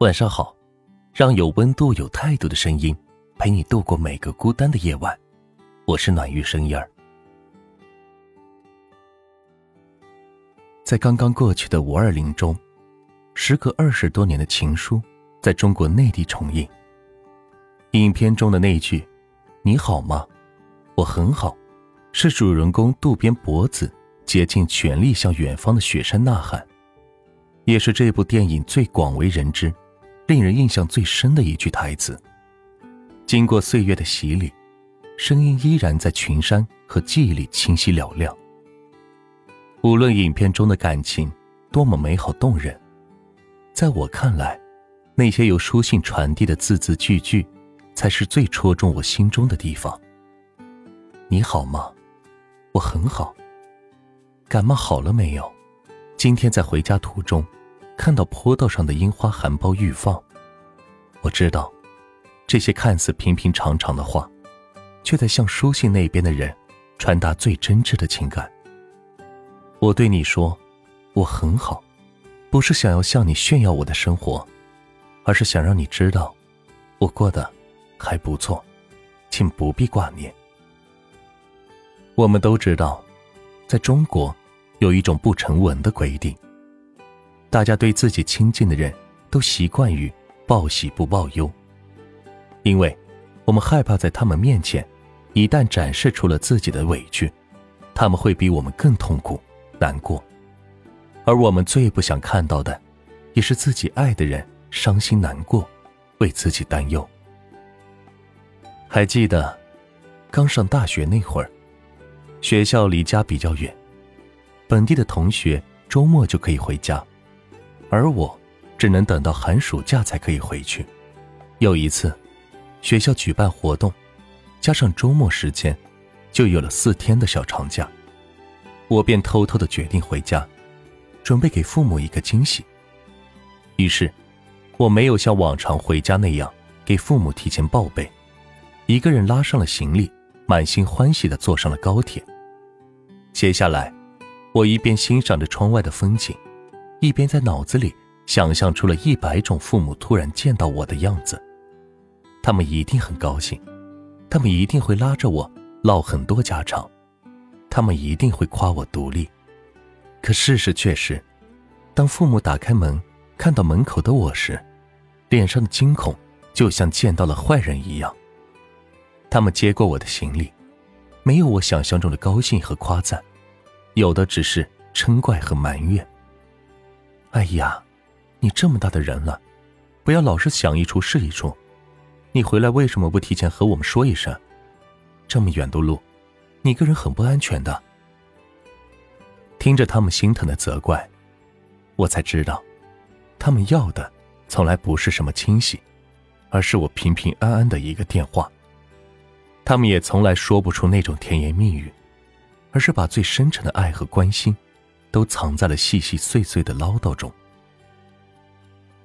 晚上好，让有温度、有态度的声音陪你度过每个孤单的夜晚。我是暖玉声音儿。在刚刚过去的五二零中，时隔二十多年的情书在中国内地重映。影片中的那句“你好吗？我很好”，是主人公渡边博子竭尽全力向远方的雪山呐喊，也是这部电影最广为人知。令人印象最深的一句台词。经过岁月的洗礼，声音依然在群山和记忆里清晰嘹亮。无论影片中的感情多么美好动人，在我看来，那些由书信传递的字字句句，才是最戳中我心中的地方。你好吗？我很好。感冒好了没有？今天在回家途中。看到坡道上的樱花含苞欲放，我知道，这些看似平平常常的话，却在向书信那边的人传达最真挚的情感。我对你说，我很好，不是想要向你炫耀我的生活，而是想让你知道，我过得还不错，请不必挂念。我们都知道，在中国有一种不成文的规定。大家对自己亲近的人都习惯于报喜不报忧，因为我们害怕在他们面前，一旦展示出了自己的委屈，他们会比我们更痛苦难过。而我们最不想看到的，也是自己爱的人伤心难过，为自己担忧。还记得刚上大学那会儿，学校离家比较远，本地的同学周末就可以回家。而我，只能等到寒暑假才可以回去。有一次，学校举办活动，加上周末时间，就有了四天的小长假。我便偷偷的决定回家，准备给父母一个惊喜。于是，我没有像往常回家那样给父母提前报备，一个人拉上了行李，满心欢喜的坐上了高铁。接下来，我一边欣赏着窗外的风景。一边在脑子里想象出了一百种父母突然见到我的样子，他们一定很高兴，他们一定会拉着我唠很多家常，他们一定会夸我独立。可事实却是，当父母打开门看到门口的我时，脸上的惊恐就像见到了坏人一样。他们接过我的行李，没有我想象中的高兴和夸赞，有的只是嗔怪和埋怨。哎呀，你这么大的人了，不要老是想一出是一出。你回来为什么不提前和我们说一声？这么远的路，你一个人很不安全的。听着他们心疼的责怪，我才知道，他们要的从来不是什么惊喜，而是我平平安安的一个电话。他们也从来说不出那种甜言蜜语，而是把最深沉的爱和关心。都藏在了细细碎碎的唠叨中。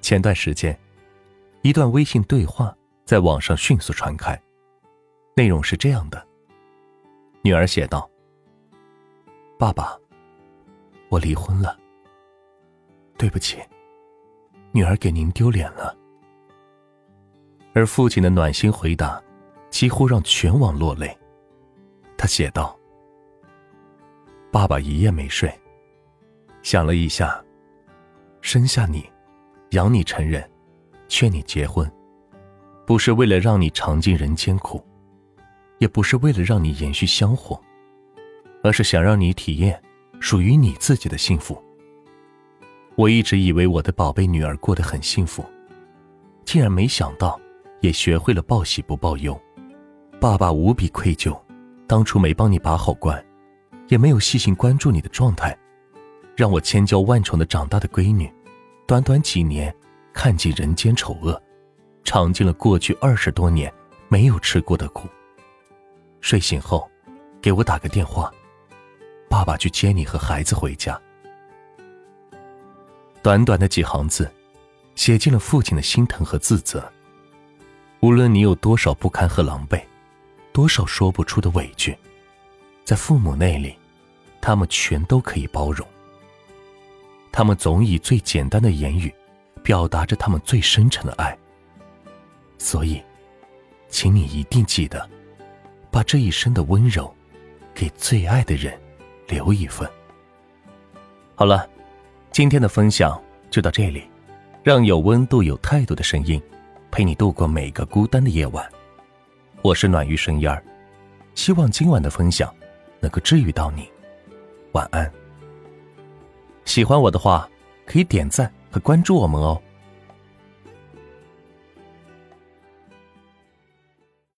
前段时间，一段微信对话在网上迅速传开，内容是这样的：女儿写道：“爸爸，我离婚了。对不起，女儿给您丢脸了。”而父亲的暖心回答，几乎让全网落泪。他写道：“爸爸一夜没睡。”想了一下，生下你，养你成人，劝你结婚，不是为了让你尝尽人间苦，也不是为了让你延续香火，而是想让你体验属于你自己的幸福。我一直以为我的宝贝女儿过得很幸福，竟然没想到也学会了报喜不报忧。爸爸无比愧疚，当初没帮你把好关，也没有细心关注你的状态。让我千娇万宠的长大的闺女，短短几年，看尽人间丑恶，尝尽了过去二十多年没有吃过的苦。睡醒后，给我打个电话，爸爸去接你和孩子回家。短短的几行字，写尽了父亲的心疼和自责。无论你有多少不堪和狼狈，多少说不出的委屈，在父母那里，他们全都可以包容。他们总以最简单的言语，表达着他们最深沉的爱。所以，请你一定记得，把这一生的温柔，给最爱的人留一份。好了，今天的分享就到这里，让有温度、有态度的声音，陪你度过每个孤单的夜晚。我是暖玉声音儿，希望今晚的分享能够治愈到你。晚安。喜欢我的话，可以点赞和关注我们哦。